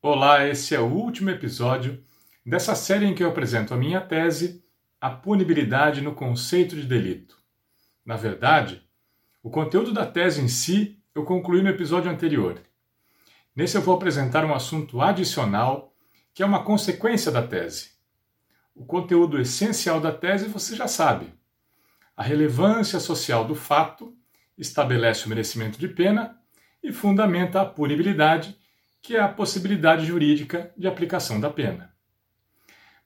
Olá, esse é o último episódio dessa série em que eu apresento a minha tese, A Punibilidade no Conceito de Delito. Na verdade, o conteúdo da tese em si eu concluí no episódio anterior. Nesse eu vou apresentar um assunto adicional que é uma consequência da tese. O conteúdo essencial da tese você já sabe. A relevância social do fato estabelece o merecimento de pena e fundamenta a punibilidade, que é a possibilidade jurídica de aplicação da pena.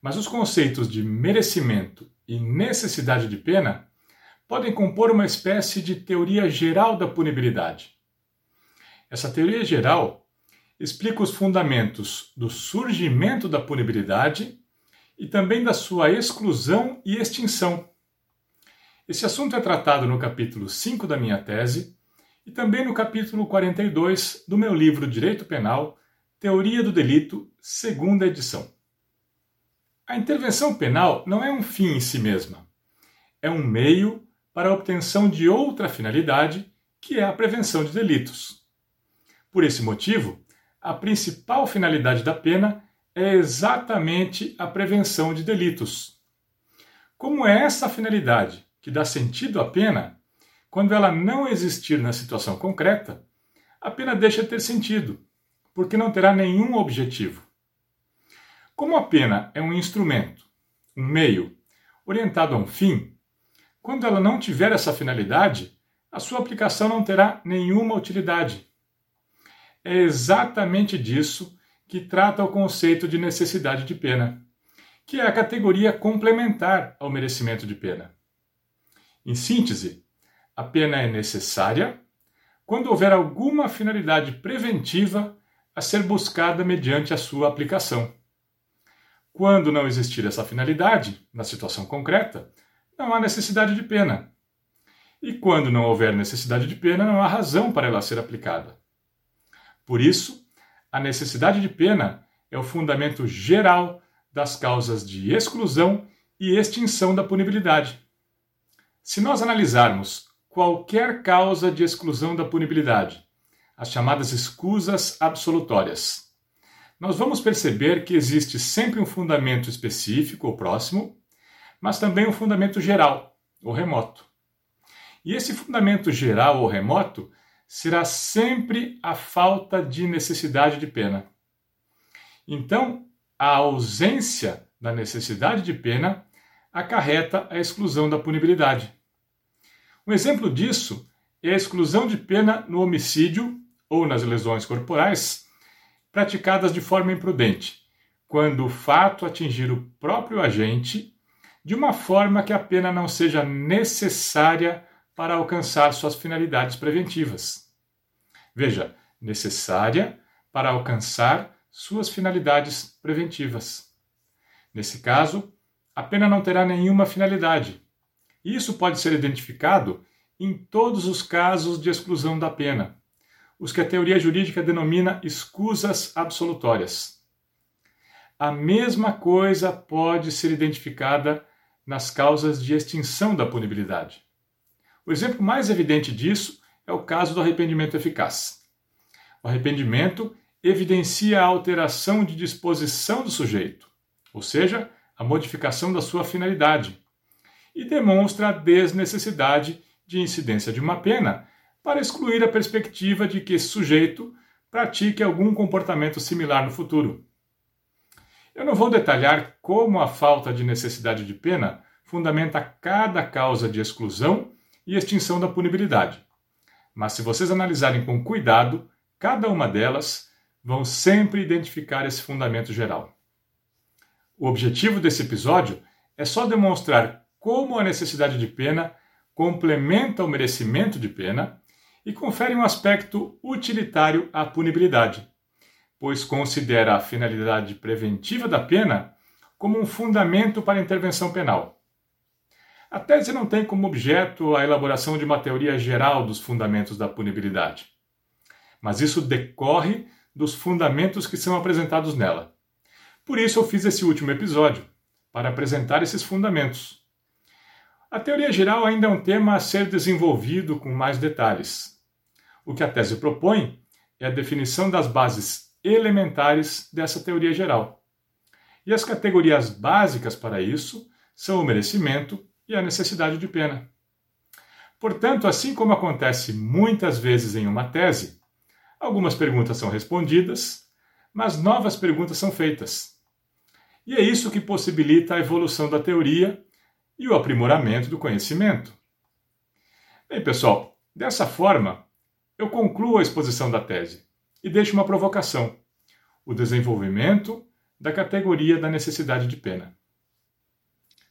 Mas os conceitos de merecimento e necessidade de pena podem compor uma espécie de teoria geral da punibilidade. Essa teoria geral explica os fundamentos do surgimento da punibilidade e também da sua exclusão e extinção. Esse assunto é tratado no capítulo 5 da minha tese e também no capítulo 42 do meu livro Direito Penal, Teoria do Delito, segunda edição. A intervenção penal não é um fim em si mesma. É um meio para a obtenção de outra finalidade, que é a prevenção de delitos. Por esse motivo, a principal finalidade da pena é exatamente a prevenção de delitos. Como é essa finalidade que dá sentido à pena, quando ela não existir na situação concreta, a pena deixa de ter sentido, porque não terá nenhum objetivo. Como a pena é um instrumento, um meio, orientado a um fim, quando ela não tiver essa finalidade, a sua aplicação não terá nenhuma utilidade. É exatamente disso que trata o conceito de necessidade de pena, que é a categoria complementar ao merecimento de pena. Em síntese, a pena é necessária quando houver alguma finalidade preventiva a ser buscada mediante a sua aplicação. Quando não existir essa finalidade, na situação concreta, não há necessidade de pena. E quando não houver necessidade de pena, não há razão para ela ser aplicada. Por isso, a necessidade de pena é o fundamento geral das causas de exclusão e extinção da punibilidade. Se nós analisarmos qualquer causa de exclusão da punibilidade, as chamadas escusas absolutórias. Nós vamos perceber que existe sempre um fundamento específico ou próximo, mas também um fundamento geral ou remoto. E esse fundamento geral ou remoto será sempre a falta de necessidade de pena. Então, a ausência da necessidade de pena acarreta a exclusão da punibilidade. Um exemplo disso é a exclusão de pena no homicídio ou nas lesões corporais praticadas de forma imprudente, quando o fato atingir o próprio agente de uma forma que a pena não seja necessária para alcançar suas finalidades preventivas. Veja, necessária para alcançar suas finalidades preventivas. Nesse caso, a pena não terá nenhuma finalidade, isso pode ser identificado em todos os casos de exclusão da pena, os que a teoria jurídica denomina escusas absolutórias. A mesma coisa pode ser identificada nas causas de extinção da punibilidade. O exemplo mais evidente disso é o caso do arrependimento eficaz. O arrependimento evidencia a alteração de disposição do sujeito, ou seja, a modificação da sua finalidade, e demonstra a desnecessidade de incidência de uma pena para excluir a perspectiva de que esse sujeito pratique algum comportamento similar no futuro. Eu não vou detalhar como a falta de necessidade de pena fundamenta cada causa de exclusão e extinção da punibilidade. Mas se vocês analisarem com cuidado, cada uma delas vão sempre identificar esse fundamento geral. O objetivo desse episódio é só demonstrar como a necessidade de pena complementa o merecimento de pena e confere um aspecto utilitário à punibilidade, pois considera a finalidade preventiva da pena como um fundamento para a intervenção penal. A tese não tem como objeto a elaboração de uma teoria geral dos fundamentos da punibilidade, mas isso decorre dos fundamentos que são apresentados nela. Por isso eu fiz esse último episódio, para apresentar esses fundamentos a teoria geral ainda é um tema a ser desenvolvido com mais detalhes. O que a tese propõe é a definição das bases elementares dessa teoria geral. E as categorias básicas para isso são o merecimento e a necessidade de pena. Portanto, assim como acontece muitas vezes em uma tese, algumas perguntas são respondidas, mas novas perguntas são feitas. E é isso que possibilita a evolução da teoria e o aprimoramento do conhecimento. Bem, pessoal, dessa forma, eu concluo a exposição da tese e deixo uma provocação: o desenvolvimento da categoria da necessidade de pena.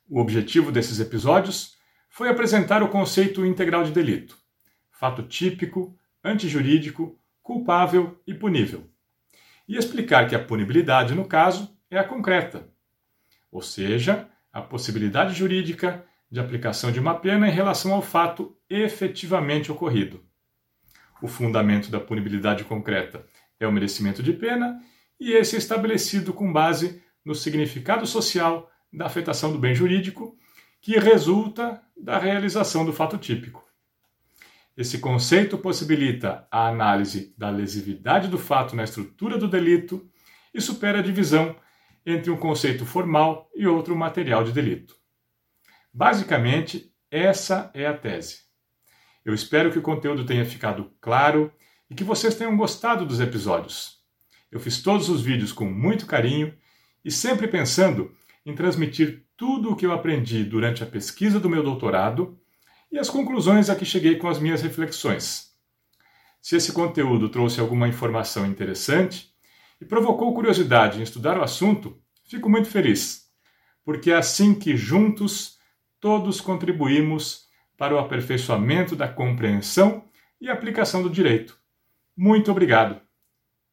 O objetivo desses episódios foi apresentar o conceito integral de delito, fato típico, antijurídico, culpável e punível, e explicar que a punibilidade, no caso, é a concreta, ou seja, a possibilidade jurídica de aplicação de uma pena em relação ao fato efetivamente ocorrido. O fundamento da punibilidade concreta é o merecimento de pena, e esse é estabelecido com base no significado social da afetação do bem jurídico, que resulta da realização do fato típico. Esse conceito possibilita a análise da lesividade do fato na estrutura do delito e supera a divisão entre um conceito formal e outro material de delito. Basicamente, essa é a tese. Eu espero que o conteúdo tenha ficado claro e que vocês tenham gostado dos episódios. Eu fiz todos os vídeos com muito carinho e sempre pensando em transmitir tudo o que eu aprendi durante a pesquisa do meu doutorado e as conclusões a que cheguei com as minhas reflexões. Se esse conteúdo trouxe alguma informação interessante e provocou curiosidade em estudar o assunto, fico muito feliz, porque é assim que juntos todos contribuímos para o aperfeiçoamento da compreensão e aplicação do direito. Muito obrigado!